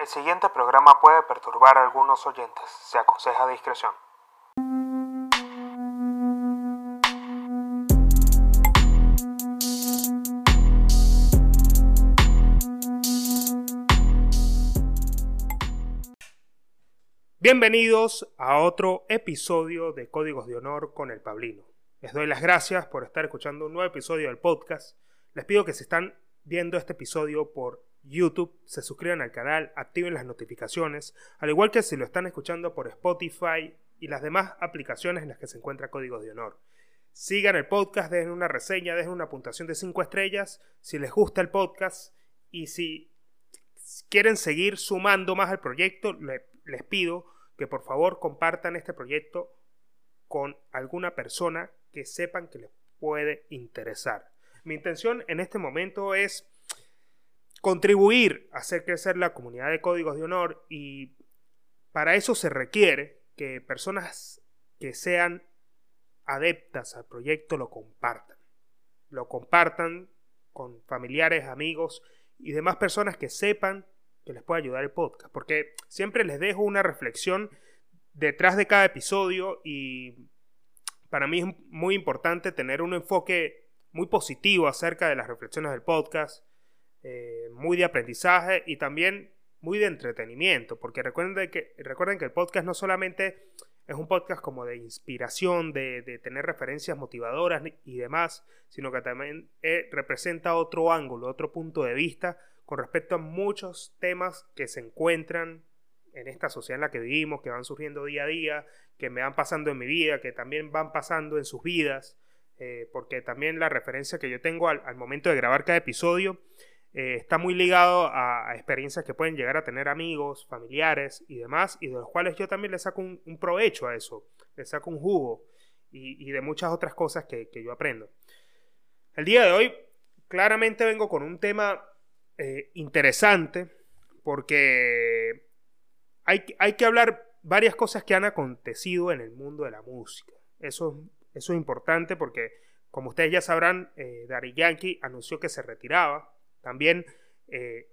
El siguiente programa puede perturbar a algunos oyentes. Se aconseja discreción. Bienvenidos a otro episodio de Códigos de Honor con el Pablino. Les doy las gracias por estar escuchando un nuevo episodio del podcast. Les pido que si están viendo este episodio por YouTube, se suscriban al canal, activen las notificaciones, al igual que si lo están escuchando por Spotify y las demás aplicaciones en las que se encuentra Códigos de Honor. Sigan el podcast, dejen una reseña, dejen una puntuación de 5 estrellas si les gusta el podcast y si quieren seguir sumando más al proyecto, les pido que por favor compartan este proyecto con alguna persona que sepan que les puede interesar. Mi intención en este momento es contribuir a hacer crecer la comunidad de códigos de honor y para eso se requiere que personas que sean adeptas al proyecto lo compartan. Lo compartan con familiares, amigos y demás personas que sepan que les puede ayudar el podcast. Porque siempre les dejo una reflexión detrás de cada episodio y para mí es muy importante tener un enfoque muy positivo acerca de las reflexiones del podcast, eh, muy de aprendizaje y también muy de entretenimiento, porque recuerden que, recuerden que el podcast no solamente es un podcast como de inspiración, de, tener referencias motivadoras y demás, sino que también eh, representa otro ángulo, otro punto de vista con respecto a muchos temas que se encuentran en esta sociedad en la que vivimos, que van surgiendo día a día, que me van pasando en mi vida, que también van pasando en sus vidas, eh, porque también la referencia que yo tengo al, momento de grabar cada episodio eh, está muy ligado a, experiencias que pueden llegar a tener amigos, familiares y demás, y de los cuales yo también le saco un, provecho a eso, le saco un jugo y, de muchas otras cosas que, yo aprendo. El día de hoy claramente vengo con un tema eh, interesante porque hay, hay que hablar varias cosas que han acontecido en el mundo de la música. Eso, eso es importante porque, como ustedes ya sabrán, eh, Yankee anunció que se retiraba. También eh,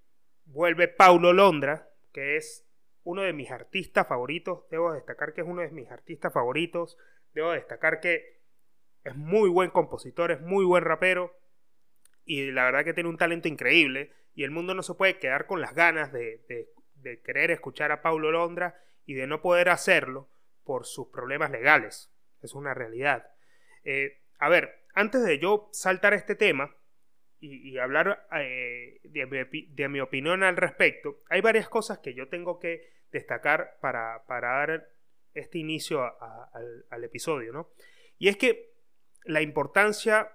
vuelve Paulo Londra, que es uno de mis artistas favoritos. Debo destacar que es uno de mis artistas favoritos. Debo destacar que es muy buen compositor, es muy buen rapero. Y la verdad que tiene un talento increíble. Y el mundo no se puede quedar con las ganas de, de, querer escuchar a Paulo Londra y de no poder hacerlo por sus problemas legales. Es una realidad. Eh, a ver, antes de yo saltar este tema y, hablar eh, de, mi, opinión al respecto, hay varias cosas que yo tengo que destacar para, dar este inicio al, episodio, ¿no? Y es que la importancia,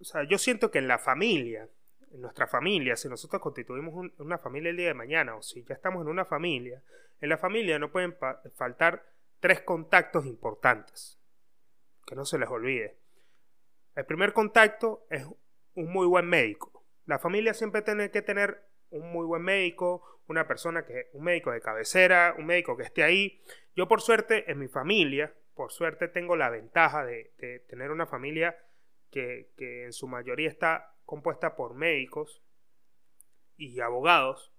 o sea, yo siento que en la familia, en nuestra familia, si nosotros constituimos una familia el día de mañana o si ya estamos en una familia, en la familia no pueden faltar tres contactos importantes. Que no se les olvide. El primer contacto es un muy buen médico. La familia siempre tiene que tener un muy buen médico, una persona que, un médico de cabecera, un médico que esté ahí. Yo por suerte en mi familia, por suerte tengo la ventaja de, tener una familia que, que en su mayoría está compuesta por médicos y abogados,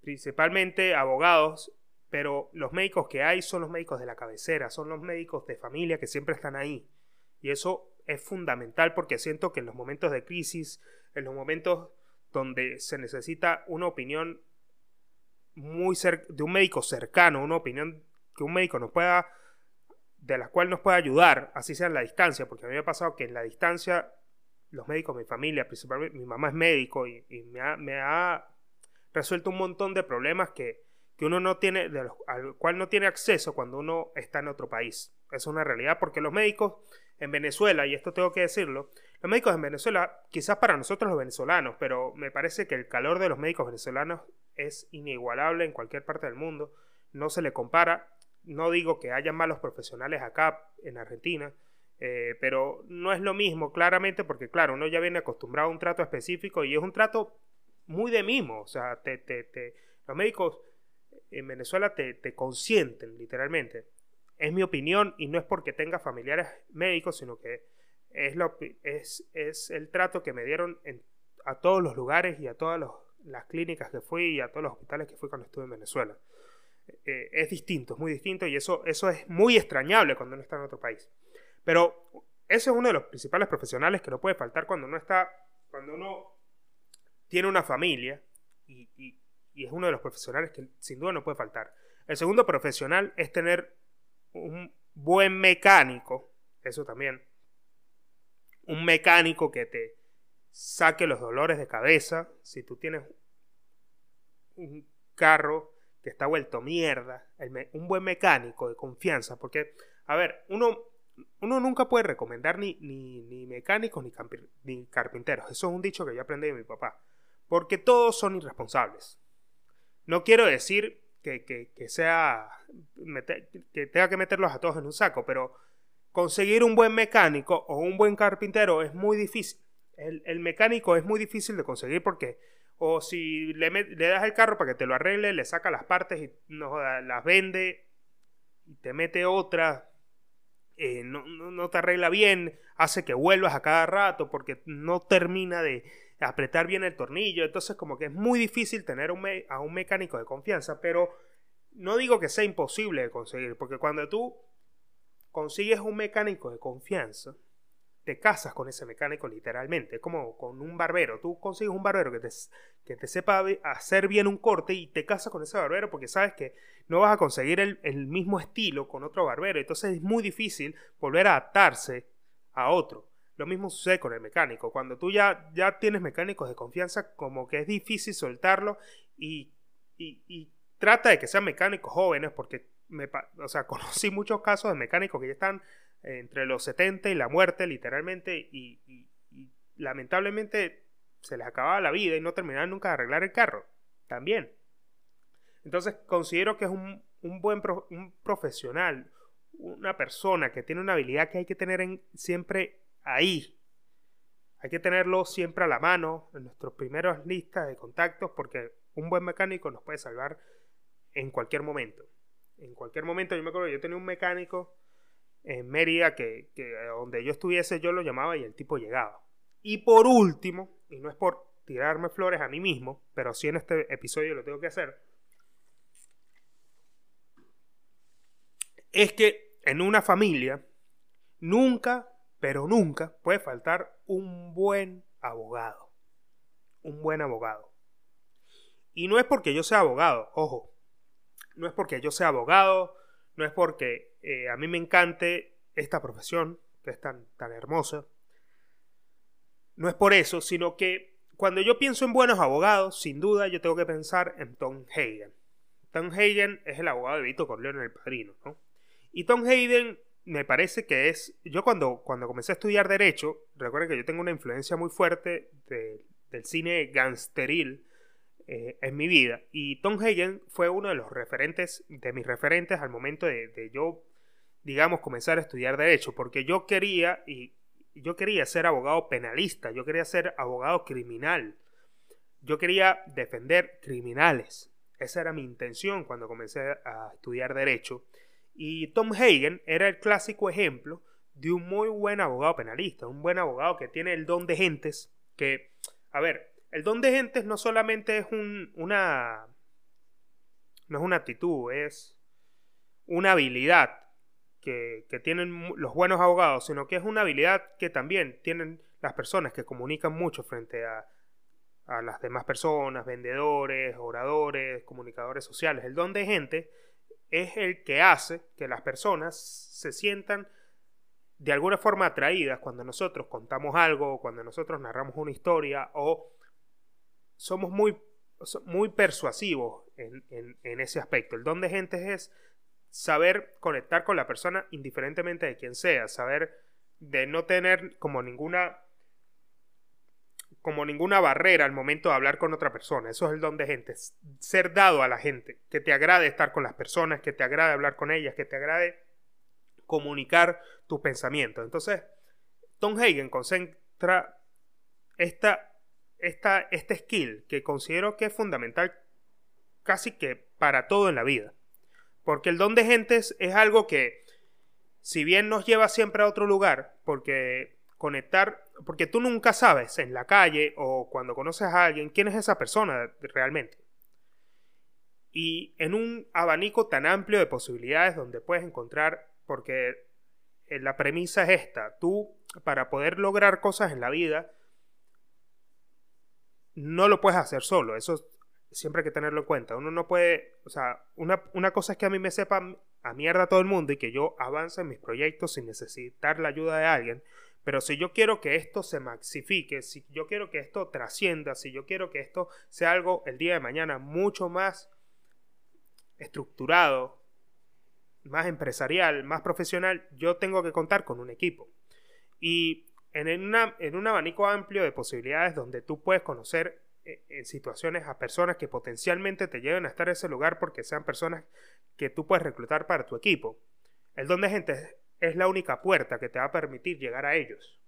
principalmente abogados, pero los médicos que hay son los médicos de la cabecera, son los médicos de familia que siempre están ahí. Y eso es fundamental porque siento que en los momentos de crisis, en los momentos donde se necesita una opinión muy de un médico cercano, una opinión que un médico nos pueda, de la cual nos pueda ayudar, así sea en la distancia, porque a mí me ha pasado que en la distancia los médicos, mi familia, principalmente mi mamá es médico y, me, ha, resuelto un montón de problemas que, uno no tiene, al cual no tiene acceso cuando uno está en otro país. Es una realidad porque los médicos en Venezuela, y esto tengo que decirlo, los médicos en Venezuela, quizás para nosotros los venezolanos, pero me parece que el calor de los médicos venezolanos es inigualable en cualquier parte del mundo, no se le compara. No digo que haya malos profesionales acá en Argentina, eh, pero no es lo mismo, claramente, porque claro, uno ya viene acostumbrado a un trato específico y es un trato muy de mimo. O sea, te, te, los médicos en Venezuela te, te consienten, literalmente. Es mi opinión y no es porque tenga familiares médicos, sino que es, lo, es, es el trato que me dieron a todos los lugares y a todos los, las clínicas que fui y a todos los hospitales que fui cuando estuve en Venezuela. Eh, es distinto, es muy distinto y eso, eso es muy extrañable cuando uno está en otro país. Pero ese es uno de los principales profesionales que no puede faltar cuando uno está, cuando uno tiene una familia y, y es uno de los profesionales que sin duda no puede faltar. El segundo profesional es tener un buen mecánico, eso también, un mecánico que te saque los dolores de cabeza, si tú tienes un carro que está vuelto mierda, un buen mecánico de confianza, porque, a ver, uno, uno nunca puede recomendar ni, ni, mecánicos ni, ni carpinteros, eso es un dicho que yo aprendí de mi papá, porque todos son irresponsables. No quiero decir que, sea, que tenga que meterlos a todos en un saco, pero conseguir un buen mecánico o un buen carpintero es muy difícil. El, mecánico es muy difícil de conseguir porque o si le, das el carro para que te lo arregle, le saca las partes y no, las vende y te mete otra, eh, no, no, te arregla bien, hace que vuelvas a cada rato porque no termina de apretar bien el tornillo. Entonces como que es muy difícil tener a un mecánico de confianza, pero no digo que sea imposible de conseguir, porque cuando tú consigues un mecánico de confianza, te casas con ese mecánico literalmente, es como con un barbero. Tú consigues un barbero que te, que te sepa hacer bien un corte y te casas con ese barbero porque sabes que no vas a conseguir el, el mismo estilo con otro barbero. Entonces es muy difícil volver a adaptarse a otro. Lo mismo sucede con el mecánico. Cuando tú ya, ya tienes mecánicos de confianza, como que es difícil soltarlo y, y, trata de que sean mecánicos jóvenes, porque me, o sea, conocí muchos casos de mecánicos que ya están entre los 70 y la muerte, literalmente, y, lamentablemente se les acababa la vida y no terminaban nunca de arreglar el carro. También. Entonces considero que es un, un buen un profesional, una persona que tiene una habilidad que hay que tener en, siempre ahí. Hay que tenerlo siempre a la mano, en nuestras primeras listas de contactos, porque un buen mecánico nos puede salvar en cualquier momento. En cualquier momento, yo me acuerdo, yo tenía un mecánico en Mérida que, donde yo estuviese yo lo llamaba y el tipo llegaba. Y por último, y no es por tirarme flores a mí mismo, pero sí en este episodio lo tengo que hacer, es que en una familia nunca pero nunca puede faltar un buen abogado. Un buen abogado. Y no es porque yo sea abogado, ojo. No es porque yo sea abogado, no es porque eh, a mí me encante esta profesión, que es tan, tan hermosa. No es por eso, sino que cuando yo pienso en buenos abogados, sin duda yo tengo que pensar en Tom Hayden. Tom Hayden es el abogado de Vito Corleone El Padrino, ¿no? Y Tom Hayden me parece que es. Yo cuando, cuando comencé a estudiar Derecho, recuerden que yo tengo una influencia muy fuerte del cine gangsteril eh, en mi vida. Y Tom Hagen fue uno de los referentes, de mis referentes al momento de, yo, digamos, comenzar a estudiar Derecho. Porque yo quería, y yo quería ser abogado penalista, yo quería ser abogado criminal. Yo quería defender criminales. Esa era mi intención cuando comencé a estudiar Derecho. Y Tom Hagen era el clásico ejemplo de un muy buen abogado penalista, un buen abogado que tiene el don de gentes, que, a ver, el don de gentes no solamente es un, una, no es una actitud, es una habilidad que, que, tienen los buenos abogados, sino que es una habilidad que también tienen las personas que comunican mucho frente a, a las demás personas, vendedores, oradores, comunicadores sociales. El don de gente es el que hace que las personas se sientan de alguna forma atraídas cuando nosotros contamos algo, cuando nosotros narramos una historia o somos muy, muy persuasivos en, en, ese aspecto. El don de gente es saber conectar con la persona indiferentemente de quién sea, saber de no tener como ninguna como ninguna barrera al momento de hablar con otra persona. Eso es el don de gente. Ser dado a la gente. Que te agrade estar con las personas, que te agrade hablar con ellas, que te agrade comunicar tus pensamientos. Entonces, Tom Hagen concentra esta, esta, este skill que considero que es fundamental casi que para todo en la vida. Porque el don de gentes es algo que, si bien nos lleva siempre a otro lugar, porque conectar, porque tú nunca sabes en la calle o cuando conoces a alguien quién es esa persona realmente. Y en un abanico tan amplio de posibilidades donde puedes encontrar, porque eh, la premisa es esta, tú para poder lograr cosas en la vida, no lo puedes hacer solo, eso siempre hay que tenerlo en cuenta. Uno no puede, o sea, una, una cosa es que a mí me sepa a mierda todo el mundo y que yo avance en mis proyectos sin necesitar la ayuda de alguien. Pero si yo quiero que esto se maxifique, si yo quiero que esto trascienda, si yo quiero que esto sea algo el día de mañana mucho más estructurado, más empresarial, más profesional, yo tengo que contar con un equipo. Y en, un abanico amplio de posibilidades donde tú puedes conocer eh, en situaciones a personas que potencialmente te lleven a estar en ese lugar porque sean personas que tú puedes reclutar para tu equipo. El don de gente es la única puerta que te va a permitir llegar a ellos.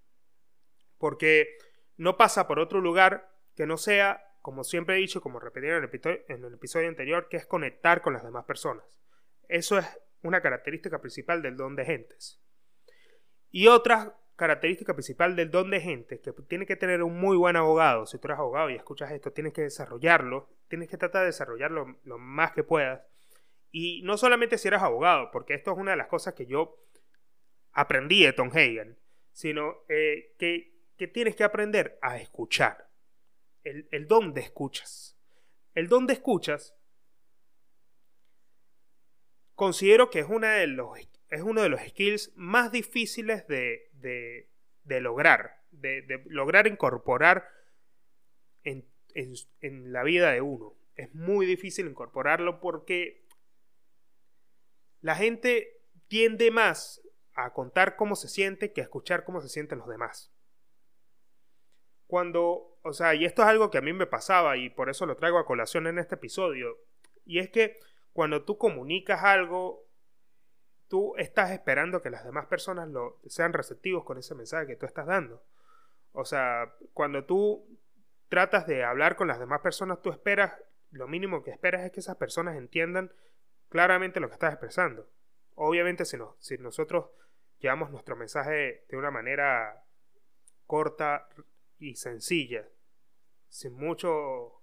Porque no pasa por otro lugar que no sea, como siempre he dicho, como repetí en el, en el episodio anterior, que es conectar con las demás personas. Eso es una característica principal del don de gentes. Y otra característica principal del don de gentes que tiene que tener un muy buen abogado. Si tú eres abogado y escuchas esto, tienes que desarrollarlo, tienes que tratar de desarrollarlo lo más que puedas. Y no solamente si eres abogado, porque esto es una de las cosas que yo aprendí de Tom Hagen, sino eh, que, tienes que aprender a escuchar. El, el don de escuchas. El don de escuchas considero que es, una de los, es uno de los skills más difíciles de, de, lograr, de, lograr incorporar en, en la vida de uno. Es muy difícil incorporarlo porque la gente tiende más a contar cómo se siente que a escuchar cómo se sienten los demás. Cuando, o sea, y esto es algo que a mí me pasaba y por eso lo traigo a colación en este episodio, y es que cuando tú comunicas algo, tú estás esperando que las demás personas lo, sean receptivos con ese mensaje que tú estás dando. O sea, cuando tú tratas de hablar con las demás personas, tú esperas, lo mínimo que esperas es que esas personas entiendan claramente lo que estás expresando. Obviamente si, no, si nosotros llevamos nuestro mensaje de una manera corta y sencilla, sin mucho,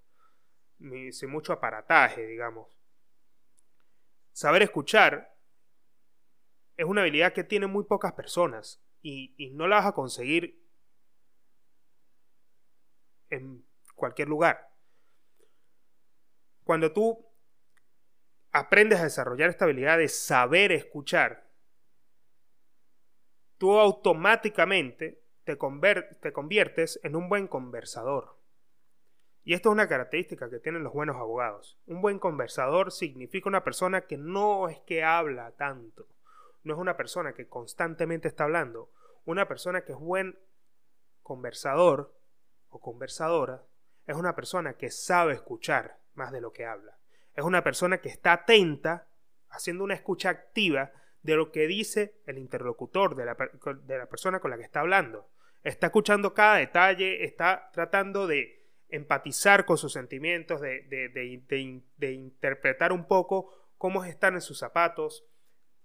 sin mucho aparataje, digamos. Saber escuchar es una habilidad que tienen muy pocas personas y, y no la vas a conseguir en cualquier lugar. Cuando tú aprendes a desarrollar esta habilidad de saber escuchar, tú automáticamente te, conviertes en un buen conversador. Y esto es una característica que tienen los buenos abogados. Un buen conversador significa una persona que no es que habla tanto, no es una persona que constantemente está hablando. Una persona que es buen conversador o conversadora es una persona que sabe escuchar más de lo que habla. Es una persona que está atenta, haciendo una escucha activa de lo que dice el interlocutor, de la, de la persona con la que está hablando. Está escuchando cada detalle, está tratando de empatizar con sus sentimientos, de, de, interpretar un poco cómo están en sus zapatos,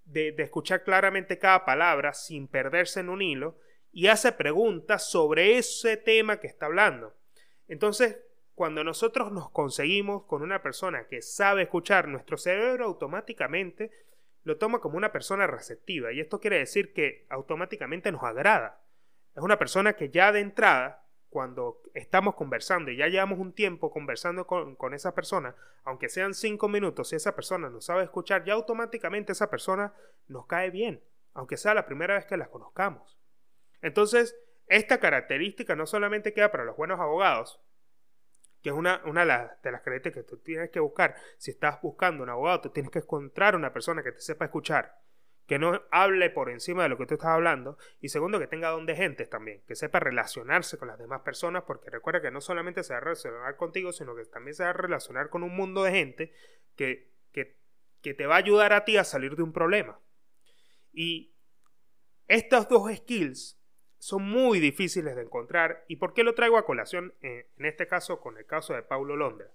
de, escuchar claramente cada palabra sin perderse en un hilo y hace preguntas sobre ese tema que está hablando. Entonces, cuando nosotros nos conseguimos con una persona que sabe escuchar, nuestro cerebro automáticamente lo toma como una persona receptiva y esto quiere decir que automáticamente nos agrada. Es una persona que ya de entrada, cuando estamos conversando y ya llevamos un tiempo conversando con, con esa persona, aunque sean cinco minutos, si esa persona nos sabe escuchar, ya automáticamente esa persona nos cae bien, aunque sea la primera vez que la conozcamos. Entonces, esta característica no solamente queda para los buenos abogados, que es una, una de, las, características que tú tienes que buscar. Si estás buscando un abogado, tú tienes que encontrar una persona que te sepa escuchar, que no hable por encima de lo que tú estás hablando, y segundo, que tenga don de gentes también, que sepa relacionarse con las demás personas, porque recuerda que no solamente se va a relacionar contigo, sino que también se va a relacionar con un mundo de gente que, que, que te va a ayudar a ti a salir de un problema. Y estos dos skills son muy difíciles de encontrar. ¿Y por qué lo traigo a colación eh, en este caso con el caso de Paulo Londra?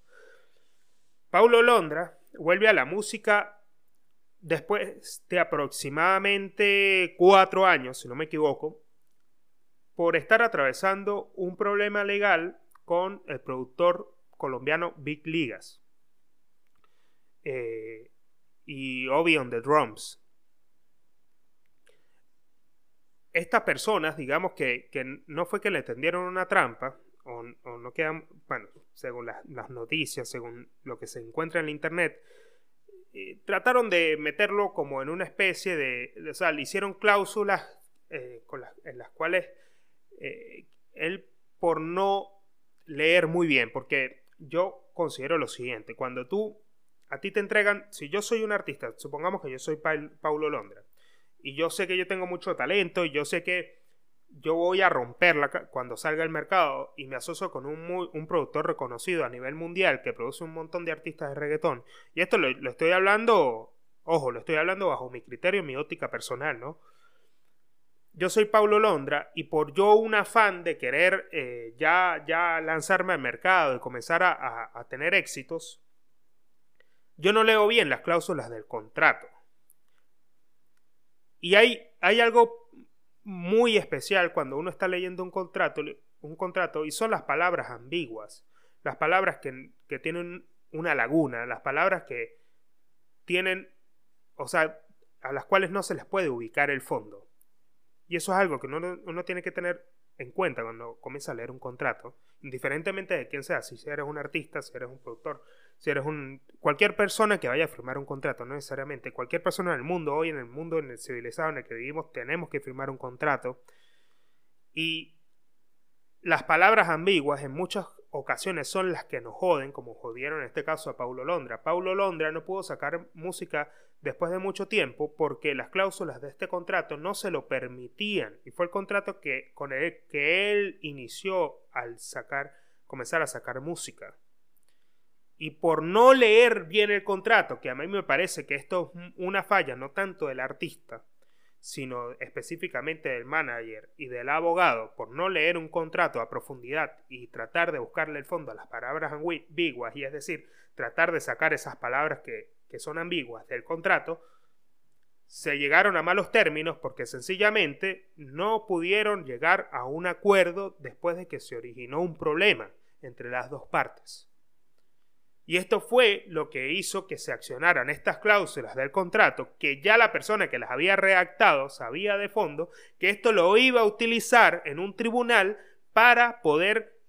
Paulo Londra vuelve a la música después de aproximadamente cuatro años, si no me equivoco, por estar atravesando un problema legal con el productor colombiano Big Ligas. Eh, y Obi on the Drums. Estas personas, digamos que, no fue que le tendieron una trampa, o, no quedan, bueno, según las noticias, según lo que se encuentra en la internet, eh, trataron de meterlo como en una especie de, o sea, le hicieron cláusulas eh, en las cuales eh, él por no leer muy bien, porque yo considero lo siguiente, cuando tú, a ti te entregan, si yo soy un artista, supongamos que yo soy Paulo Londra, y yo sé que yo tengo mucho talento, y yo sé que yo voy a romperla cuando salga al mercado y me asocio con un, un, productor reconocido a nivel mundial que produce un montón de artistas de reggaetón. Y esto lo, estoy hablando, ojo, lo estoy hablando bajo mi criterio, mi óptica personal, ¿no? yo soy Paulo Londra y por yo un afán de querer eh, ya, ya lanzarme al mercado y comenzar a, tener éxitos, yo no leo bien las cláusulas del contrato. Y hay, hay algo muy especial cuando uno está leyendo un contrato, un contrato y son las palabras ambiguas, las palabras que, que tienen una laguna, las palabras que tienen, o sea, a las cuales no se les puede ubicar el fondo. Y eso es algo que uno, tiene que tener en cuenta cuando comienza a leer un contrato, indiferentemente de quién sea, si eres un artista, si eres un productor, si eres un cualquier persona que vaya a firmar un contrato, no necesariamente cualquier persona en el mundo, hoy en el mundo en el civilizado en el que vivimos tenemos que firmar un contrato y las palabras ambiguas en muchas ocasiones son las que nos joden, como jodieron en este caso a Paulo Londra. Paulo Londra no pudo sacar música después de mucho tiempo porque las cláusulas de este contrato no se lo permitían. Y fue el contrato que con el que él inició al sacar comenzar a sacar música. Y por no leer bien el contrato que a mí me parece que esto es una falla no tanto del artista sino específicamente del manager y del abogado por no leer un contrato a profundidad y tratar de buscarle el fondo a las palabras ambiguas y es decir tratar de sacar esas palabras que que son ambiguas del contrato, se llegaron a malos términos porque sencillamente no pudieron llegar a un acuerdo después de que se originó un problema entre las dos partes. Y esto fue lo que hizo que se accionaran estas cláusulas del contrato, que ya la persona que las había redactado sabía de fondo que esto lo iba a utilizar en un tribunal para poder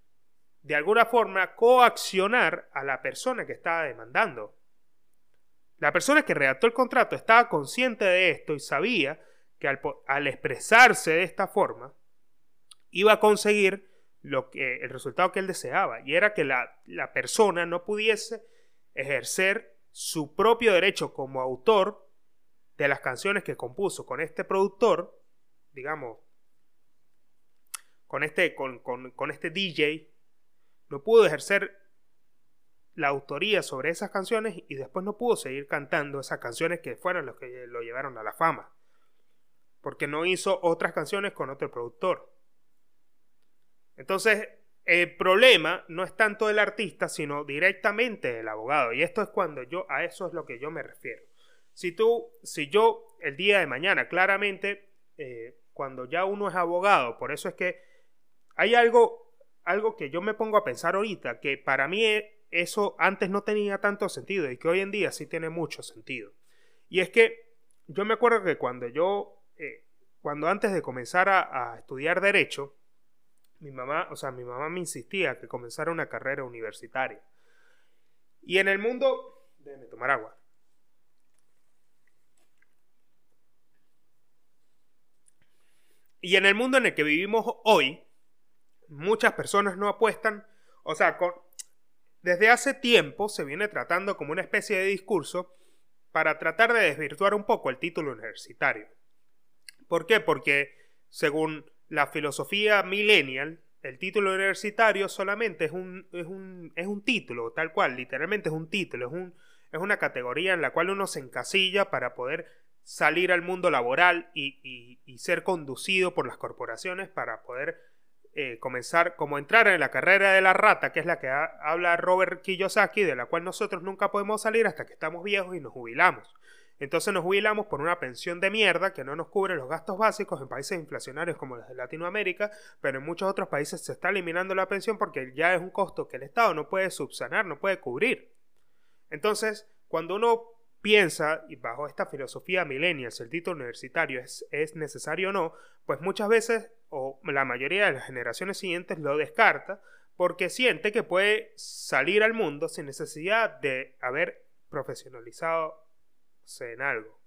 de alguna forma coaccionar a la persona que estaba demandando. La persona que redactó el contrato estaba consciente de esto y sabía que al, expresarse de esta forma iba a conseguir lo que, el resultado que él deseaba y era que la, la persona no pudiese ejercer su propio derecho como autor de las canciones que compuso. Con este productor, digamos, con este, con, con, con este DJ, no pudo ejercer la autoría sobre esas canciones y después no pudo seguir cantando esas canciones que fueron los que lo llevaron a la fama. Porque no hizo otras canciones con otro productor. Entonces, el problema no es tanto del artista, sino directamente del abogado. Y esto es cuando yo, a eso es lo que yo me refiero. Si tú, si yo el día de mañana, claramente, eh, cuando ya uno es abogado, por eso es que hay algo, algo que yo me pongo a pensar ahorita, que para mí es, eso antes no tenía tanto sentido y que hoy en día sí tiene mucho sentido. Y es que yo me acuerdo que cuando yo, eh, cuando antes de comenzar a, estudiar derecho, mi mamá, o sea, mi mamá me insistía que comenzara una carrera universitaria. Y en el mundo, déjeme tomar agua. Y en el mundo en el que vivimos hoy, muchas personas no apuestan, o sea, con, desde hace tiempo se viene tratando como una especie de discurso para tratar de desvirtuar un poco el título universitario. ¿Por qué? Porque según la filosofía millennial, el título universitario solamente es un, es un, es un título, tal cual, literalmente es un título, es, un, es una categoría en la cual uno se encasilla para poder salir al mundo laboral y, y ser conducido por las corporaciones para poder eh, comenzar, como entrar en la carrera de la rata, que es la que habla Robert Kiyosaki, de la cual nosotros nunca podemos salir hasta que estamos viejos y nos jubilamos. Entonces nos jubilamos por una pensión de mierda que no nos cubre los gastos básicos en países inflacionarios como los de Latinoamérica, pero en muchos otros países se está eliminando la pensión porque ya es un costo que el Estado no puede subsanar, no puede cubrir. Entonces, cuando uno piensa, y bajo esta filosofía millennial, si el título universitario es, es necesario o no, pues muchas veces, o la mayoría de las generaciones siguientes lo descarta, porque siente que puede salir al mundo sin necesidad de haber profesionalizado en algo.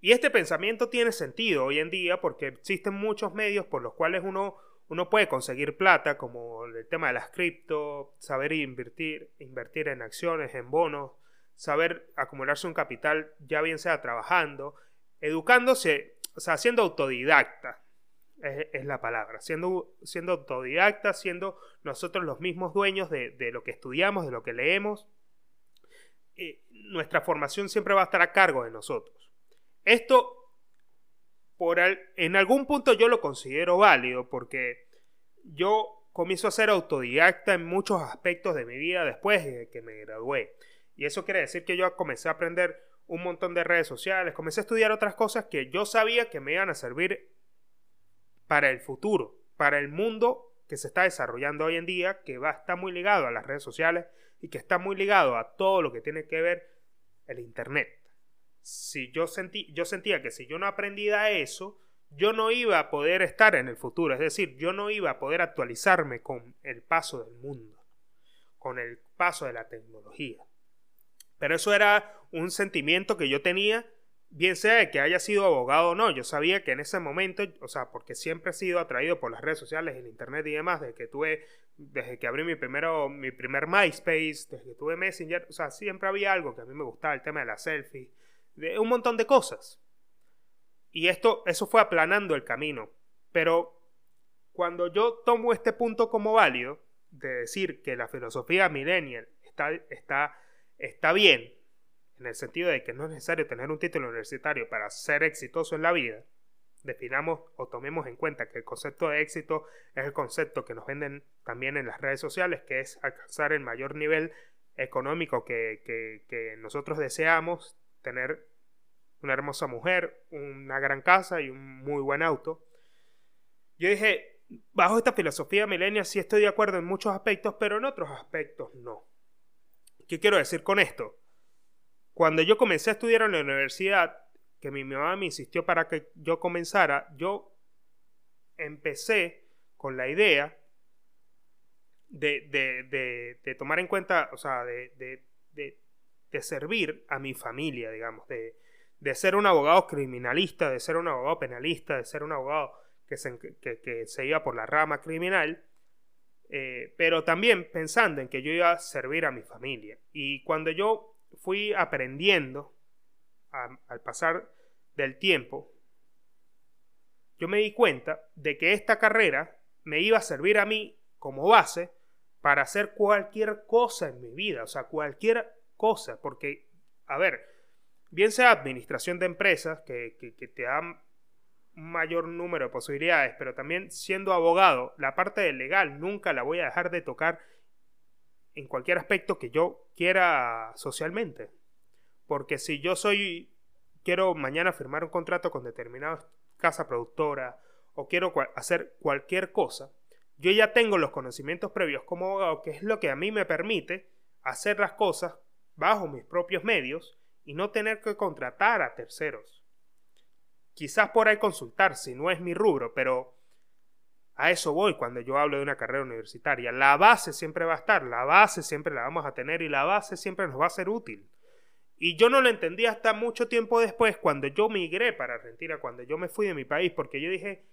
Y este pensamiento tiene sentido hoy en día porque existen muchos medios por los cuales uno, uno puede conseguir plata, como el tema de las cripto, saber invertir, invertir en acciones, en bonos, saber acumularse un capital, ya bien sea trabajando, educándose, o sea, siendo autodidacta, es, la palabra, siendo, siendo autodidacta, siendo nosotros los mismos dueños de, de lo que estudiamos, de lo que leemos eh, nuestra formación siempre va a estar a cargo de nosotros. Esto, por en algún punto yo lo considero válido porque yo comienzo a ser autodidacta en muchos aspectos de mi vida después de que me gradué. Y eso quiere decir que yo comencé a aprender un montón de redes sociales, comencé a estudiar otras cosas que yo sabía que me iban a servir para el futuro, para el mundo que se está desarrollando hoy en día, que va a estar muy ligado a las redes sociales y que está muy ligado a todo lo que tiene que ver el Internet. Si yo, sentí, yo sentía que si yo no aprendía eso, yo no iba a poder estar en el futuro, es decir, yo no iba a poder actualizarme con el paso del mundo, con el paso de la tecnología. Pero eso era un sentimiento que yo tenía bien sea que haya sido abogado o no, yo sabía que en ese momento, o sea, porque siempre he sido atraído por las redes sociales, el internet y demás, desde que tuve, desde que abrí mi primero, mi primer MySpace, desde que tuve Messenger, o sea, siempre había algo que a mí me gustaba, el tema de la selfie, de un montón de cosas. Y esto, eso fue aplanando el camino. Pero cuando yo tomo este punto como válido, de decir que la filosofía millennial está, está, está bien, en el sentido de que no es necesario tener un título universitario para ser exitoso en la vida, definamos o tomemos en cuenta que el concepto de éxito es el concepto que nos venden también en las redes sociales, que es alcanzar el mayor nivel económico que, nosotros deseamos, tener una hermosa mujer, una gran casa y un muy buen auto. Yo dije, bajo esta filosofía milenial sí estoy de acuerdo en muchos aspectos, pero en otros aspectos no. ¿Qué quiero decir con esto? Cuando yo comencé a estudiar en la universidad, que mi mamá me insistió para que yo comenzara, yo empecé con la idea de, tomar en cuenta, o sea, de, servir a mi familia, digamos, de, ser un abogado criminalista, de ser un abogado penalista, de ser un abogado que, se iba por la rama criminal, eh, pero también pensando en que yo iba a servir a mi familia. Y cuando yo fui aprendiendo al pasar del tiempo, yo me di cuenta de que esta carrera me iba a servir a mí como base para hacer cualquier cosa en mi vida, o sea, cualquier cosa, porque, a ver, bien sea administración de empresas, que, que te un mayor número de posibilidades, pero también siendo abogado, la parte legal nunca la voy a dejar de tocar en cualquier aspecto que yo quiera socialmente. Porque si yo soy, quiero mañana firmar un contrato con determinada casa productora o quiero hacer cualquier cosa, yo ya tengo los conocimientos previos como abogado, que es lo que a mí me permite hacer las cosas bajo mis propios medios y no tener que contratar a terceros. Quizás por ahí consultar si no es mi rubro, pero a eso voy cuando yo hablo de una carrera universitaria. La base siempre va a estar, la base siempre la vamos a tener y la base siempre nos va a ser útil. Y yo no lo entendí hasta mucho tiempo después, cuando yo migré para Argentina, cuando yo me fui de mi país, porque yo dije,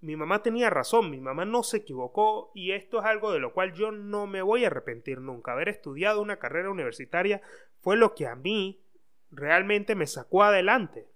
mi mamá tenía razón, mi mamá no se equivocó y esto es algo de lo cual yo no me voy a arrepentir nunca. Haber estudiado una carrera universitaria fue lo que a mí realmente me sacó adelante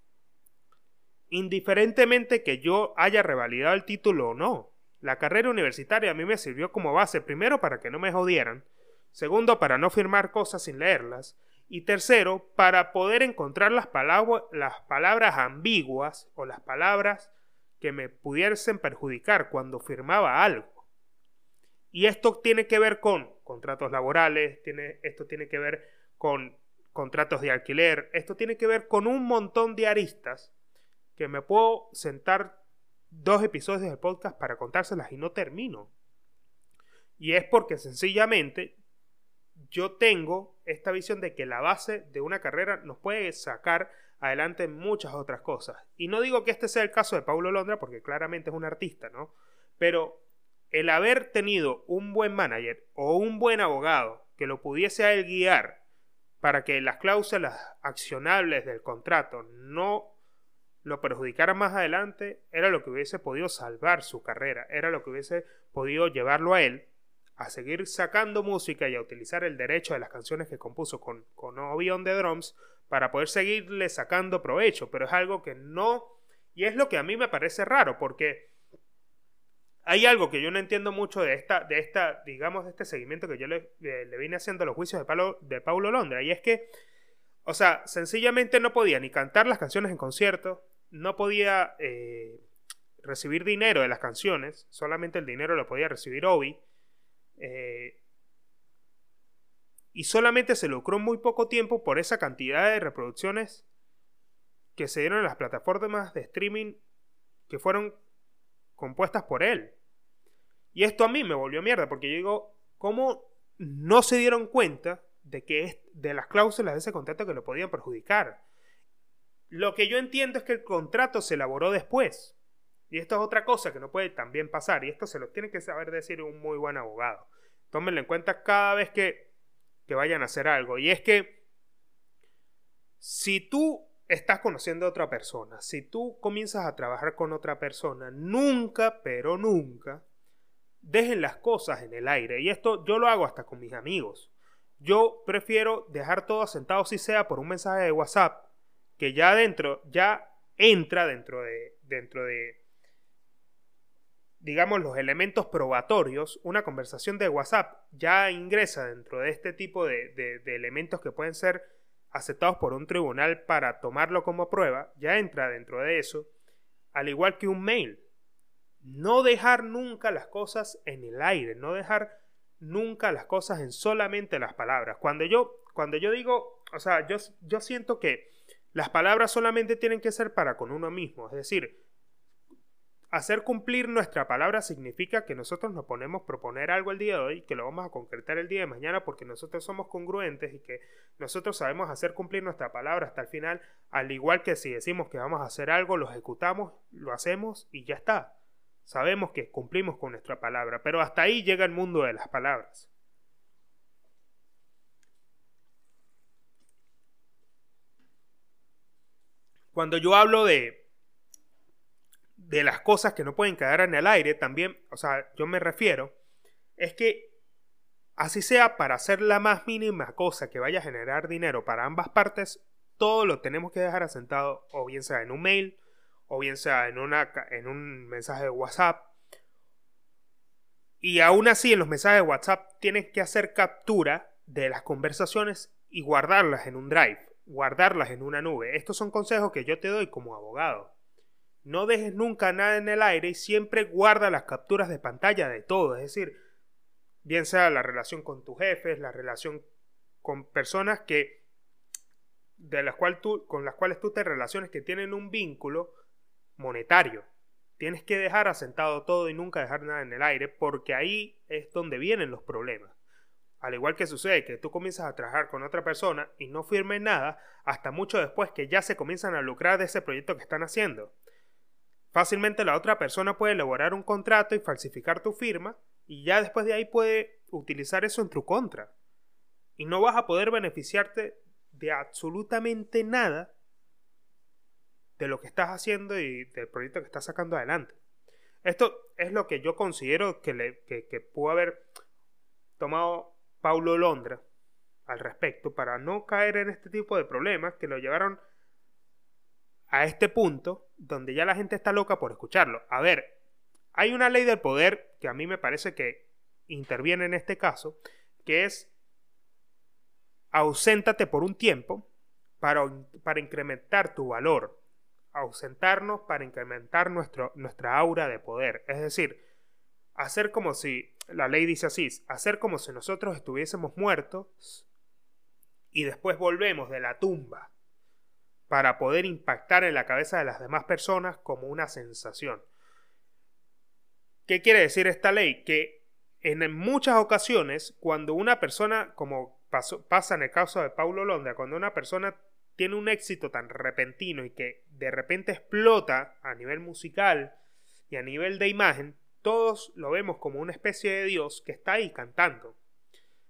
indiferentemente que yo haya revalidado el título o no. La carrera universitaria a mí me sirvió como base, primero para que no me jodieran, segundo para no firmar cosas sin leerlas, y tercero para poder encontrar las, palabras ambiguas o las palabras que me pudiesen perjudicar cuando firmaba algo. Y esto tiene que ver con contratos laborales, esto tiene que ver con contratos de alquiler, esto tiene que ver con un montón de aristas que me puedo sentar dos episodios del podcast para contárselas y no termino. Y es porque sencillamente yo tengo esta visión de que la base de una carrera nos puede sacar adelante muchas otras cosas. Y no digo que este sea el caso de Paulo Londra, porque claramente es un artista, ¿no? Pero el haber tenido un buen manager o un buen abogado que lo pudiese a él guiar para que las cláusulas accionables del contrato no lo perjudicaran más adelante, era lo que hubiese podido salvar su carrera, era lo que hubiese podido llevarlo a él a seguir sacando música y a utilizar el derecho de las canciones que compuso con, con Obi the Drums para poder seguirle sacando provecho, pero es algo que no, y es lo que a mí me parece raro, porque hay algo que yo no entiendo mucho de esta, de esta digamos, de este seguimiento que yo le, le, vine haciendo a los juicios de, Paulo, de Paulo Londra, y es que, o sea, sencillamente no podía ni cantar las canciones en concierto, no podía eh, recibir dinero de las canciones, solamente el dinero lo podía recibir Obi, eh, y solamente se lucró muy poco tiempo por esa cantidad de reproducciones que se dieron en las plataformas de streaming que fueron compuestas por él. Y esto a mí me volvió mierda, porque yo digo, ¿cómo no se dieron cuenta de que es de las cláusulas de ese contrato que lo podían perjudicar? Lo que yo entiendo es que el contrato se elaboró después. Y esto es otra cosa que no puede también pasar, y esto se lo tiene que saber decir un muy buen abogado. Tómenlo en cuenta cada vez que, que vayan a hacer algo. Y es que si tú estás conociendo a otra persona, si tú comienzas a trabajar con otra persona, nunca, pero nunca, dejen las cosas en el aire. Y esto yo lo hago hasta con mis amigos. Yo prefiero dejar todo asentado si sea por un mensaje de WhatsApp que ya dentro, ya entra dentro de, dentro de, digamos, los elementos probatorios, una conversación de WhatsApp ya ingresa dentro de este tipo de, elementos que pueden ser aceptados por un tribunal para tomarlo como prueba, ya entra dentro de eso, al igual que un mail. No dejar nunca las cosas en el aire, no dejar nunca las cosas en solamente las palabras. Cuando yo, cuando yo digo, o sea, yo, yo siento que las palabras solamente tienen que ser para con uno mismo, es decir, Hacer cumplir nuestra palabra significa que nosotros nos ponemos a proponer algo el día de hoy, que lo vamos a concretar el día de mañana porque nosotros somos congruentes y que nosotros sabemos hacer cumplir nuestra palabra hasta el final, al igual que si decimos que vamos a hacer algo, lo ejecutamos, lo hacemos y ya está. Sabemos que cumplimos con nuestra palabra, pero hasta ahí llega el mundo de las palabras. Cuando yo hablo de de las cosas que no pueden quedar en el aire, también, o sea, yo me refiero, es que así sea para hacer la más mínima cosa que vaya a generar dinero para ambas partes, todo lo tenemos que dejar asentado, o bien sea en un mail, o bien sea en, en un mensaje de WhatsApp. Y aún así, en los mensajes de WhatsApp tienes que hacer captura de las conversaciones y guardarlas en un drive, guardarlas en una nube. Estos son consejos que yo te doy como abogado. No dejes nunca nada en el aire y siempre guarda las capturas de pantalla de todo. Es decir, bien sea la relación con tus jefes, la relación con personas que de las cual tú, con las cuales tú te relaciones que tienen un vínculo monetario. Tienes que dejar asentado todo y nunca dejar nada en el aire porque ahí es donde vienen los problemas. Al igual que sucede que tú comienzas a trabajar con otra persona y no firmes nada hasta mucho después que ya se comienzan a lucrar de ese proyecto que están haciendo. Fácilmente la otra persona puede elaborar un contrato y falsificar tu firma y ya después de ahí puede utilizar eso en tu contra. Y no vas a poder beneficiarte de absolutamente nada de lo que estás haciendo y del proyecto que estás sacando adelante. Esto es lo que yo considero que, que, que pudo haber tomado Paulo Londra al respecto para no caer en este tipo de problemas que lo llevaron a este punto donde ya la gente está loca por escucharlo. A ver, hay una ley del poder que a mí me parece que interviene en este caso, que es auséntate por un tiempo para, para incrementar tu valor, ausentarnos para incrementar nuestro, nuestra aura de poder. Es decir, hacer como si, la ley dice así, hacer como si nosotros estuviésemos muertos y después volvemos de la tumba para poder impactar en la cabeza de las demás personas como una sensación. ¿Qué quiere decir esta ley? Que en muchas ocasiones, cuando una persona, como pasa en el caso de Paulo Londra, cuando una persona tiene un éxito tan repentino y que de repente explota a nivel musical y a nivel de imagen, todos lo vemos como una especie de Dios que está ahí cantando.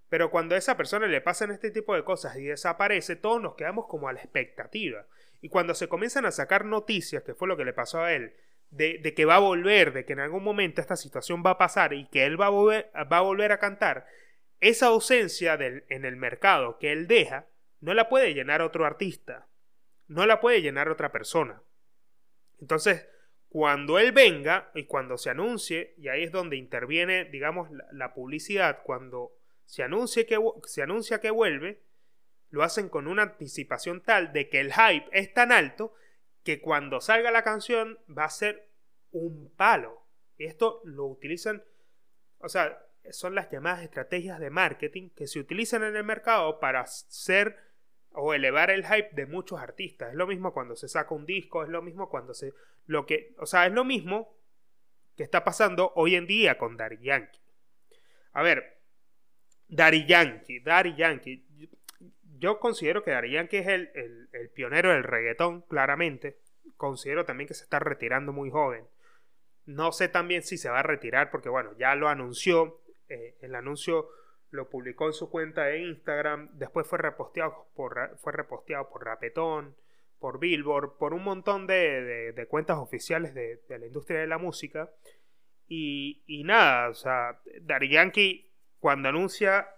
Pero cuando a esa persona le pasan este tipo de cosas y desaparece, todos nos quedamos como a la expectativa. Y cuando se comienzan a sacar noticias, que fue lo que le pasó a él, de, que va a volver, de que en algún momento esta situación va a pasar y que él va a volver, va a, volver a cantar, esa ausencia del, en el mercado que él deja, no la puede llenar otro artista, no la puede llenar otra persona. Entonces, cuando él venga y cuando se anuncie, y ahí es donde interviene, digamos, la, publicidad, cuando se, que, se anuncia que vuelve, lo hacen con una anticipación tal de que el hype es tan alto que cuando salga la canción va a ser un palo. Esto lo utilizan, o sea, son las llamadas estrategias de marketing que se utilizan en el mercado para ser o elevar el hype de muchos artistas. Es lo mismo cuando se saca un disco, es lo mismo cuando se lo que, o sea, es lo mismo que está pasando hoy en día con Daddy Yankee. A ver, Daddy Yankee, Daddy Yankee. Yo considero que Daddy Yankee es el, el, pionero del reggaetón, claramente. Considero también que se está retirando muy joven. No sé también si se va a retirar porque, bueno, ya lo anunció. Eh, el anuncio lo publicó en su cuenta de Instagram, después fue reposteado por, fue reposteado por Rapetón, por Billboard, por un montón de, cuentas oficiales de, la industria de la música. Y, y nada, o sea, Daddy Yankee cuando anuncia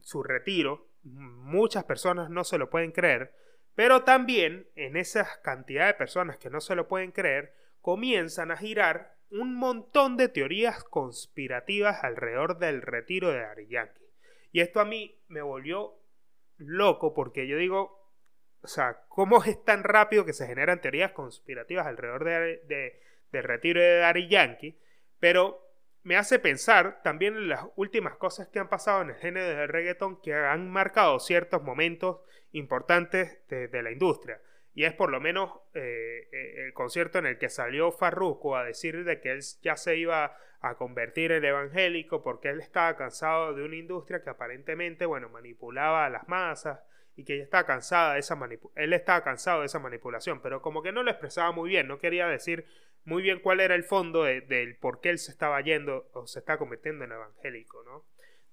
su retiro, muchas personas no se lo pueden creer, pero también en esa cantidad de personas que no se lo pueden creer, comienzan a girar un montón de teorías conspirativas alrededor del retiro de Daddy Yankee. Y esto a mí me volvió loco porque yo digo, o sea, ¿cómo es tan rápido que se generan teorías conspirativas alrededor de, del retiro de Daddy Yankee? Pero me hace pensar también en las últimas cosas que han pasado en el género del reggaeton que han marcado ciertos momentos importantes de, la industria. Y es por lo menos eh, eh, el concierto en el que salió Farruko a decir de que él ya se iba a convertir en evangélico porque él estaba cansado de una industria que aparentemente, bueno, manipulaba a las masas y que ella cansada de esa él estaba cansado de esa manipulación, pero como que no lo expresaba muy bien, no quería decir muy bien cuál era el fondo del por qué él se estaba yendo o se está convirtiendo en evangélico, ¿no?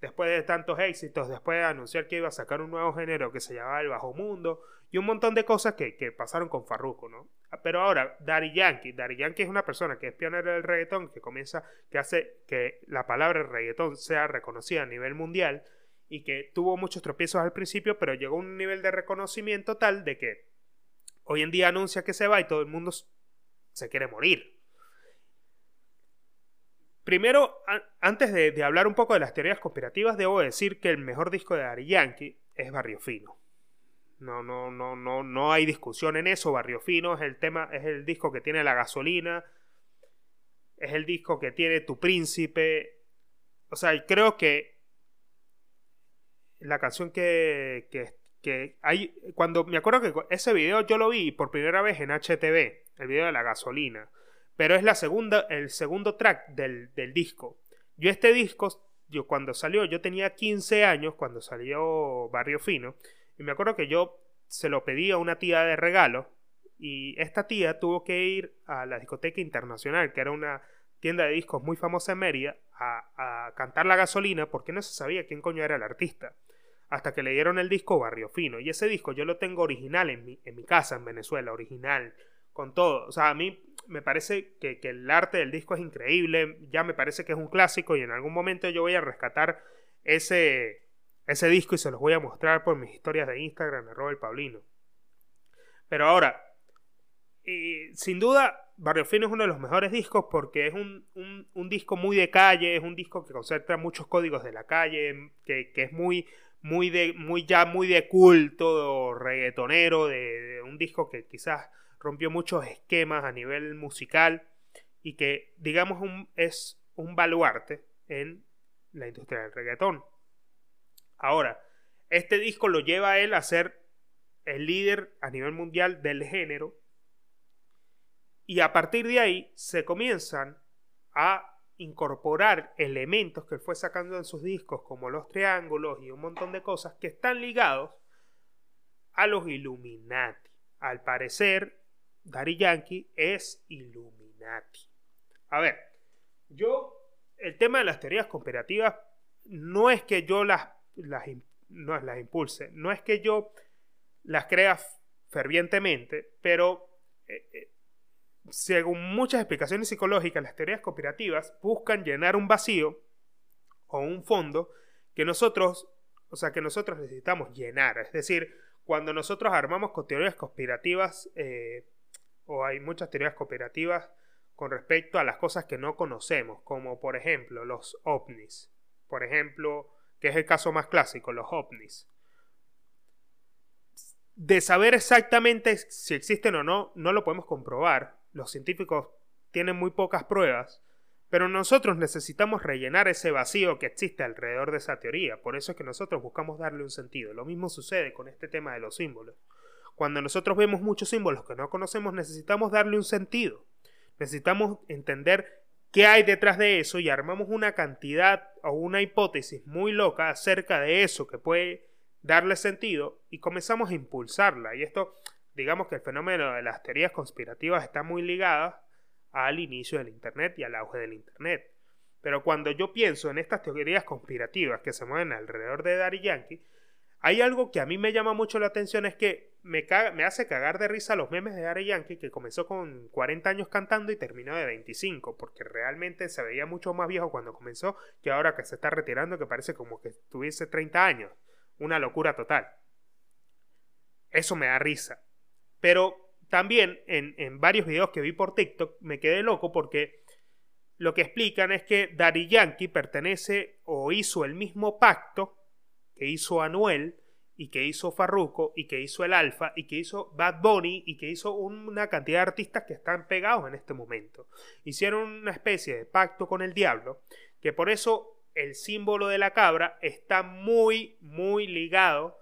Después de tantos éxitos, después de anunciar que iba a sacar un nuevo género que se llamaba el bajo mundo y un montón de cosas que, que pasaron con Farruko, ¿no? Pero ahora, Daddy Yankee. Daddy Yankee es una persona que es pionera del reggaetón, que comienza, que hace que la palabra reggaetón sea reconocida a nivel mundial y que tuvo muchos tropiezos al principio, pero llegó a un nivel de reconocimiento tal de que hoy en día anuncia que se va y todo el mundo se quiere morir. Primero, antes de, de hablar un poco de las teorías conspirativas, debo decir que el mejor disco de Daddy Yankee es Barrio Fino. No, no, no, no, no hay discusión en eso. Barrio Fino es el tema, es el disco que tiene la gasolina. Es el disco que tiene tu príncipe. O sea, creo que la canción que, que, hay. Cuando me acuerdo que ese video yo lo vi por primera vez en HTV, el video de la gasolina. Pero es la segunda, el segundo track del, del disco. Yo este disco, yo cuando salió, yo tenía 15 años cuando salió Barrio Fino. Y me acuerdo que yo se lo pedí a una tía de regalo y esta tía tuvo que ir a la discoteca internacional, que era una tienda de discos muy famosa en Mérida, a, cantar la gasolina porque no se sabía quién coño era el artista. Hasta que le dieron el disco Barrio Fino. Y ese disco yo lo tengo original en mi, en mi casa en Venezuela, original, con todo. O sea, a mí me parece que, que el arte del disco es increíble, ya me parece que es un clásico y en algún momento yo voy a rescatar ese, ese disco y se los voy a mostrar por mis historias de Instagram, arroba el Paulino. Pero ahora, sin duda, Barrio Fino es uno de los mejores discos porque es un, disco muy de calle, es un disco que concentra muchos códigos de la calle, que, es muy, muy de, muy ya muy de culto, reggaetonero, de, un disco que quizás rompió muchos esquemas a nivel musical y que, digamos, es un baluarte en la industria del reggaetón. Ahora, Este disco lo lleva a él a ser el líder a nivel mundial del género. Y a partir de ahí se comienzan a incorporar elementos que él fue sacando en sus discos, como los triángulos y un montón de cosas que están ligados a los Illuminati. Al parecer, Daddy Yankee es Illuminati. A ver, yo, el tema de las teorías conspirativas, no es que yo las, no las impulse, no es que yo las crea fervientemente, pero eh, eh, según muchas explicaciones psicológicas, las teorías conspirativas buscan llenar un vacío o un fondo que nosotros, o sea, que nosotros necesitamos llenar. Es decir, cuando nosotros armamos con teorías conspirativas, eh, o hay muchas teorías conspirativas con respecto a las cosas que no conocemos, como por ejemplo los ovnis. Por ejemplo, que es el caso más clásico, los ovnis. De saber exactamente si existen o no, no lo podemos comprobar, los científicos tienen muy pocas pruebas, pero nosotros necesitamos rellenar ese vacío que existe alrededor de esa teoría. Por eso es que nosotros buscamos darle un sentido. Lo mismo sucede con este tema de los símbolos. Cuando nosotros vemos muchos símbolos que no conocemos, necesitamos darle un sentido. Necesitamos entender qué hay detrás de eso y armamos una cantidad o una hipótesis muy loca acerca de eso que puede darle sentido y comenzamos a impulsarla. Y esto digamos que el fenómeno de las teorías conspirativas está muy ligado al inicio del Internet y al auge del Internet. Pero cuando yo pienso en estas teorías conspirativas que se mueven alrededor de Daddy Yankee, hay algo que a mí me llama mucho la atención, es que me, me hace cagar de risa los memes de Daddy Yankee, que comenzó con 40 años cantando y terminó de 25, porque realmente se veía mucho más viejo cuando comenzó que ahora que se está retirando, que parece como que tuviese 30 años. Una locura total. Eso me da risa. Pero también en, varios videos que vi por TikTok me quedé loco porque lo que explican es que Daddy Yankee pertenece o hizo el mismo pacto que hizo Anuel y que hizo Farruko y que hizo el Alfa y que hizo Bad Bunny y que hizo una cantidad de artistas que están pegados en este momento. Hicieron una especie de pacto con el diablo que por eso el símbolo de la cabra está muy, muy ligado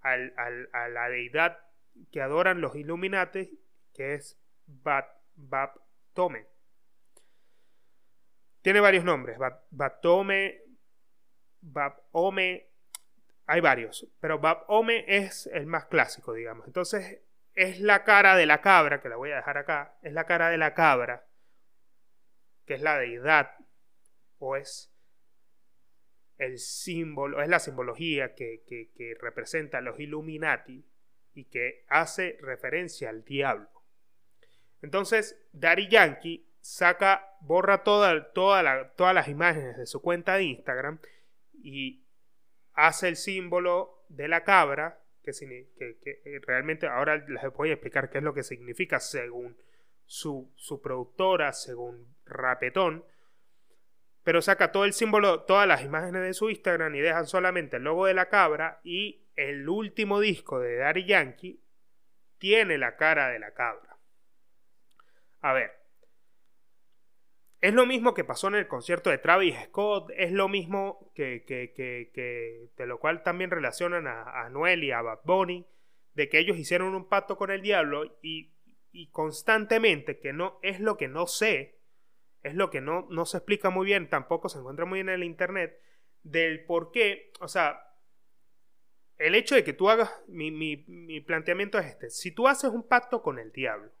a la deidad que adoran los Illuminati, que es Bat, Tome. Tiene varios nombres, Bat, Batome, Ome, hay varios, pero Ome es el más clásico, digamos. Entonces, es la cara de la cabra, que la voy a dejar acá, es la cara de la cabra, que es la deidad, o es el símbolo, es la simbología que, que representa a los Illuminati, y que hace referencia al diablo. Entonces, Daddy Yankee saca, borra toda, toda todas las imágenes de su cuenta de Instagram y hace el símbolo de la cabra, que, que, realmente ahora les voy a explicar qué es lo que significa según su, su productora, según Rapetón, pero saca todo el símbolo, todas las imágenes de su Instagram y dejan solamente el logo de la cabra y el último disco de Daddy Yankee tiene la cara de la cabra. A ver, es lo mismo que pasó en el concierto de Travis Scott, es lo mismo que, que, que, de lo cual también relacionan a, a, Noel y a Bad Bunny, de que ellos hicieron un pacto con el diablo y, y constantemente, que no es lo que no sé, es lo que no, no se explica muy bien, tampoco se encuentra muy bien en el internet, del por qué, o sea, el hecho de que tú hagas, mi, planteamiento es este, si tú haces un pacto con el diablo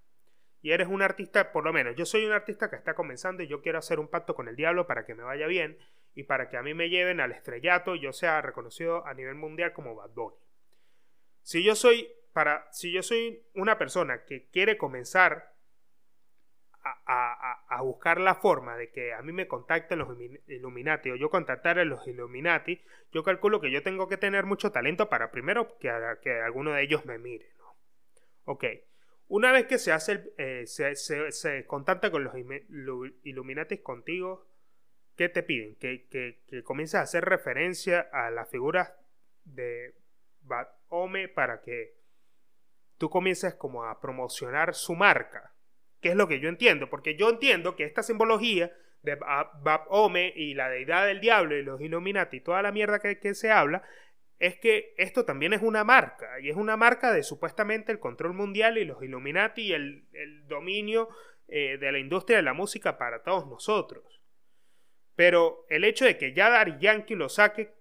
y eres un artista, por lo menos yo soy un artista que está comenzando y yo quiero hacer un pacto con el diablo para que me vaya bien y para que a mí me lleven al estrellato y yo sea reconocido a nivel mundial como Bad Bunny. Si yo soy para si yo soy una persona que quiere comenzar a, buscar la forma de que a mí me contacten los Illuminati o yo contactar a los Illuminati, yo calculo que yo tengo que tener mucho talento para primero que, que alguno de ellos me mire. ¿no? Ok, una vez que se hace eh, se, se, contacta con los Illuminati contigo, ¿qué te piden? Que, que, que comiences a hacer referencia a las figuras de Ome para que tú comiences como a promocionar su marca que es lo que yo entiendo, porque yo entiendo que esta simbología de Bab Ome y la deidad del diablo y los Illuminati y toda la mierda que, se habla es que esto también es una marca, y es una marca de supuestamente el control mundial y los Illuminati y el, dominio eh, de la industria de la música para todos nosotros. Pero el hecho de que ya Daddy Yankee lo saque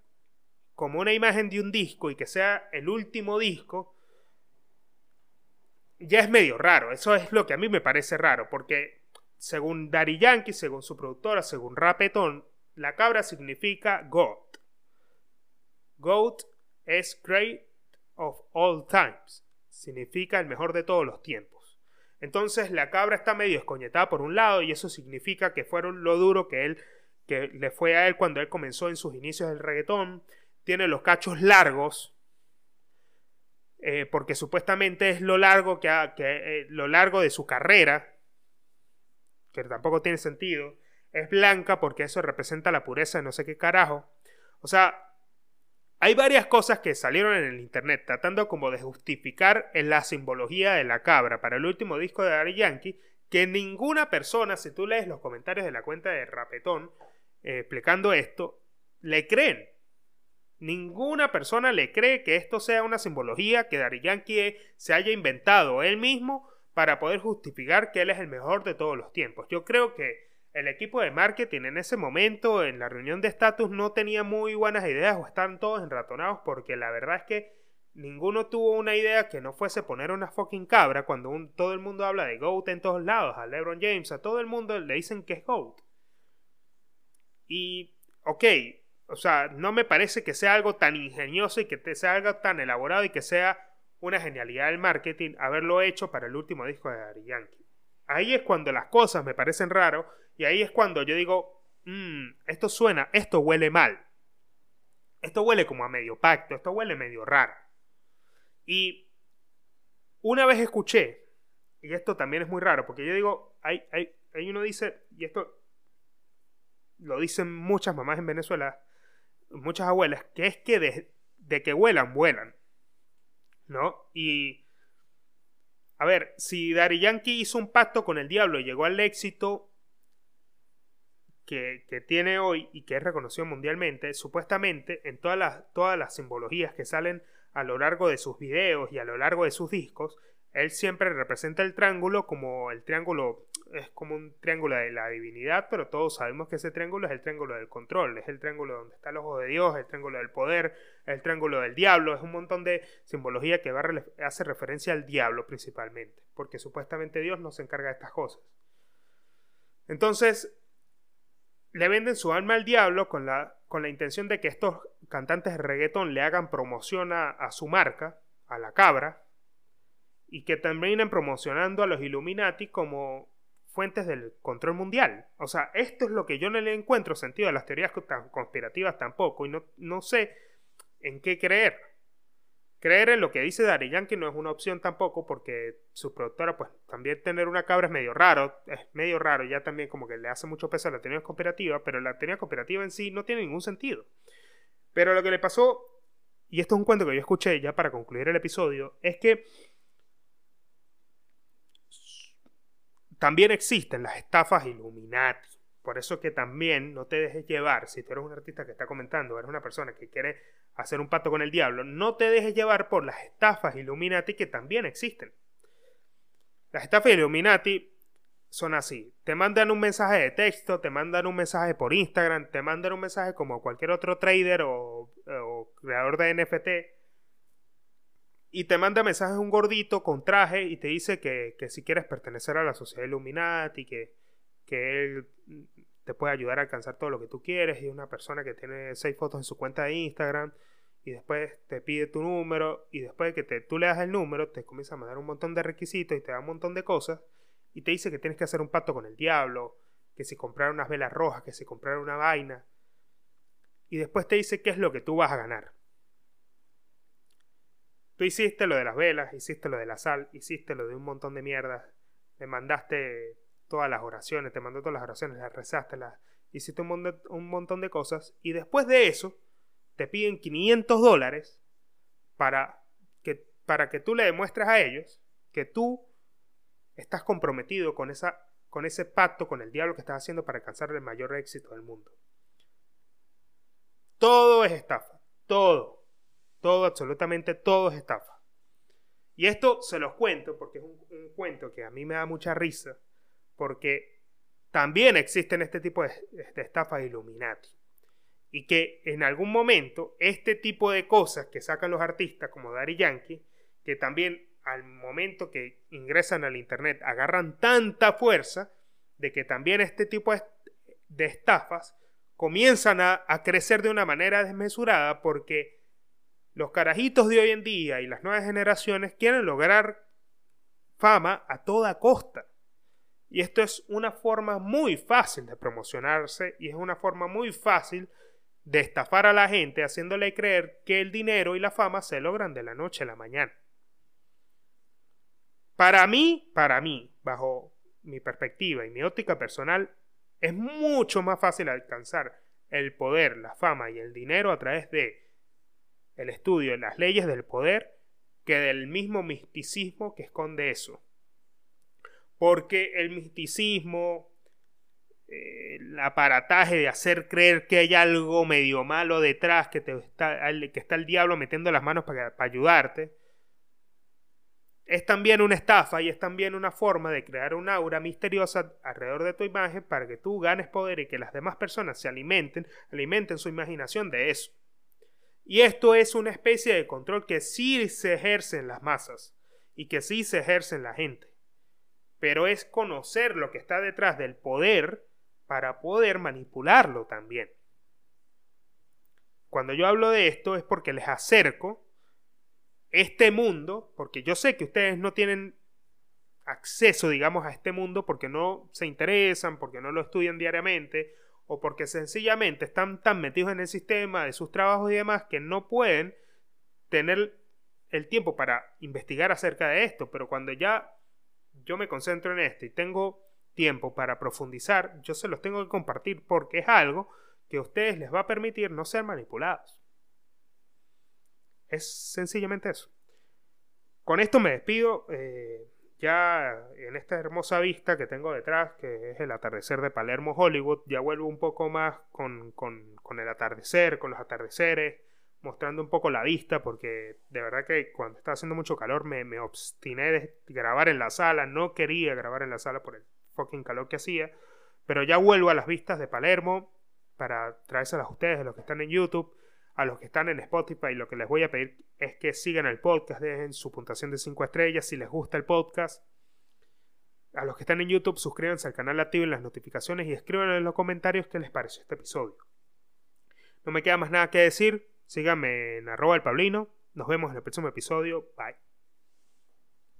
como una imagen de un disco y que sea el último disco, ya es medio raro. Eso es lo que a mí me parece raro, porque según Daddy Yankee, según su productora, según Rapetón, la cabra significa GOAT. GOAT es Great of All Times. Significa el mejor de todos los tiempos. Entonces la cabra está medio escoñetada por un lado y eso significa que fueron lo duro que él que le fue a él cuando él comenzó en sus inicios del reggaetón. Tiene los cachos largos. Eh, porque supuestamente es lo largo que, que eh, lo largo de su carrera que tampoco tiene sentido es blanca porque eso representa la pureza de no sé qué carajo o sea hay varias cosas que salieron en el internet tratando como de justificar en la simbología de la cabra para el último disco de Daddy Yankee que ninguna persona, si tú lees los comentarios de la cuenta de Rapetón eh, explicando esto, le creen. Ninguna persona le cree que esto sea una simbología que Daddy Yankee se haya inventado él mismo para poder justificar que él es el mejor de todos los tiempos. Yo creo que el equipo de marketing en ese momento, en la reunión de estatus, no tenía muy buenas ideas o están todos enratonados porque la verdad es que ninguno tuvo una idea que no fuese poner una fucking cabra cuando todo el mundo habla de GOAT en todos lados, a LeBron James, a todo el mundo le dicen que es GOAT. Y, ok, o sea, no me parece que sea algo tan ingenioso y que sea algo tan elaborado y que sea una genialidad del marketing haberlo hecho para el último disco de Daddy Yankee. Ahí es cuando las cosas me parecen raro y ahí es cuando yo digo, mmm, esto suena, esto huele mal. Esto huele como a medio pacto, esto huele medio raro. Y una vez escuché, y esto también es muy raro, porque yo digo, hay, hay, hay uno dice, y esto lo dicen muchas mamás en Venezuela, muchas abuelas, que es que de, que vuelan, vuelan. ¿No? Y a ver, si Daddy Yankee hizo un pacto con el diablo y llegó al éxito que, tiene hoy y que es reconocido mundialmente, supuestamente en todas las, todas las simbologías que salen a lo largo de sus videos y a lo largo de sus discos, él siempre representa el triángulo como el triángulo es como un triángulo de la divinidad, pero todos sabemos que ese triángulo es el triángulo del control, es el triángulo donde está el ojo de Dios, el triángulo del poder, el triángulo del diablo, es un montón de simbología que va hace referencia al diablo principalmente, porque supuestamente Dios no se encarga de estas cosas. Entonces, le venden su alma al diablo con la, con la intención de que estos cantantes de reggaeton le hagan promoción a, a su marca, a la cabra, y que terminen promocionando a los Illuminati como fuentes del control mundial. O sea, esto es lo que yo no le encuentro sentido a las teorías conspirativas tampoco y no, no sé en qué creer. Creer en lo que dice Daddy Yankee no es una opción tampoco porque su productora, pues también tener una cabra es medio raro, es medio raro, ya también como que le hace mucho peso a la teoría conspirativa, pero la teoría conspirativa en sí no tiene ningún sentido. Pero lo que le pasó, y esto es un cuento que yo escuché ya para concluir el episodio, es que También existen las estafas Illuminati. Por eso que también no te dejes llevar, si tú eres un artista que está comentando, eres una persona que quiere hacer un pacto con el diablo, no te dejes llevar por las estafas Illuminati que también existen. Las estafas Illuminati son así. Te mandan un mensaje de texto, te mandan un mensaje por Instagram, te mandan un mensaje como cualquier otro trader o, o creador de NFT y te manda mensajes un gordito con traje y te dice que, si quieres pertenecer a la sociedad Illuminati, que, que él te puede ayudar a alcanzar todo lo que tú quieres y es una persona que tiene seis fotos en su cuenta de Instagram y después te pide tu número y después de que tú le das el número te comienza a mandar un montón de requisitos y te da un montón de cosas y te dice que tienes que hacer un pacto con el diablo, que si comprar unas velas rojas, que si comprar una vaina y después te dice qué es lo que tú vas a ganar. Tú hiciste lo de las velas, hiciste lo de la sal, hiciste lo de un montón de mierdas, me mandaste todas las oraciones, te mandó todas las oraciones, las rezaste, las, hiciste un, un montón de cosas y después de eso te piden 500 dólares para que, para que tú le demuestres a ellos que tú estás comprometido con, esa, con ese pacto con el diablo que estás haciendo para alcanzar el mayor éxito del mundo. Todo es estafa, todo. Todo, absolutamente todo es estafa. Y esto se los cuento porque es un, cuento que a mí me da mucha risa, porque también existen este tipo de, de estafas Illuminati. Y que en algún momento este tipo de cosas que sacan los artistas como Daddy Yankee, que también al momento que ingresan al Internet agarran tanta fuerza de que también este tipo de estafas comienzan a, a crecer de una manera desmesurada porque los carajitos de hoy en día y las nuevas generaciones quieren lograr fama a toda costa. Y esto es una forma muy fácil de promocionarse y es una forma muy fácil de estafar a la gente haciéndole creer que el dinero y la fama se logran de la noche a la mañana. Para mí, para mí, bajo mi perspectiva y mi óptica personal, es mucho más fácil alcanzar el poder, la fama y el dinero a través de el estudio de las leyes del poder que del mismo misticismo que esconde eso. Porque el misticismo, eh, el aparataje de hacer creer que hay algo medio malo detrás, que, te está, que está el diablo metiendo las manos para, para ayudarte, es también una estafa y es también una forma de crear un aura misteriosa alrededor de tu imagen para que tú ganes poder y que las demás personas se alimenten, alimenten su imaginación de eso. Y esto es una especie de control que sí se ejerce en las masas y que sí se ejerce en la gente. Pero es conocer lo que está detrás del poder para poder manipularlo también. Cuando yo hablo de esto es porque les acerco este mundo, porque yo sé que ustedes no tienen acceso, digamos, a este mundo porque no se interesan, porque no lo estudian diariamente, o porque sencillamente están tan metidos en el sistema de sus trabajos y demás que no pueden tener el tiempo para investigar acerca de esto, pero cuando ya yo me concentro en esto y tengo tiempo para profundizar, yo se los tengo que compartir porque es algo que a ustedes les va a permitir no ser manipulados. Es sencillamente eso. Con esto me despido. Eh, ya en esta hermosa vista que tengo detrás, que es el atardecer de Palermo, Hollywood, ya vuelvo un poco más con, el atardecer, con los atardeceres, mostrando un poco la vista, porque de verdad que cuando estaba haciendo mucho calor me, me obstiné de grabar en la sala, no quería grabar en la sala por el fucking calor que hacía, pero ya vuelvo a las vistas de Palermo para traérselas a ustedes, los que están en YouTube a los que están en Spotify, lo que les voy a pedir es que sigan el podcast, dejen su puntuación de 5 estrellas si les gusta el podcast. A los que están en YouTube, suscríbanse al canal, activen las notificaciones y escriban en los comentarios qué les pareció este episodio. No me queda más nada que decir. Síganme en arroba el Pablino. Nos vemos en el próximo episodio. Bye.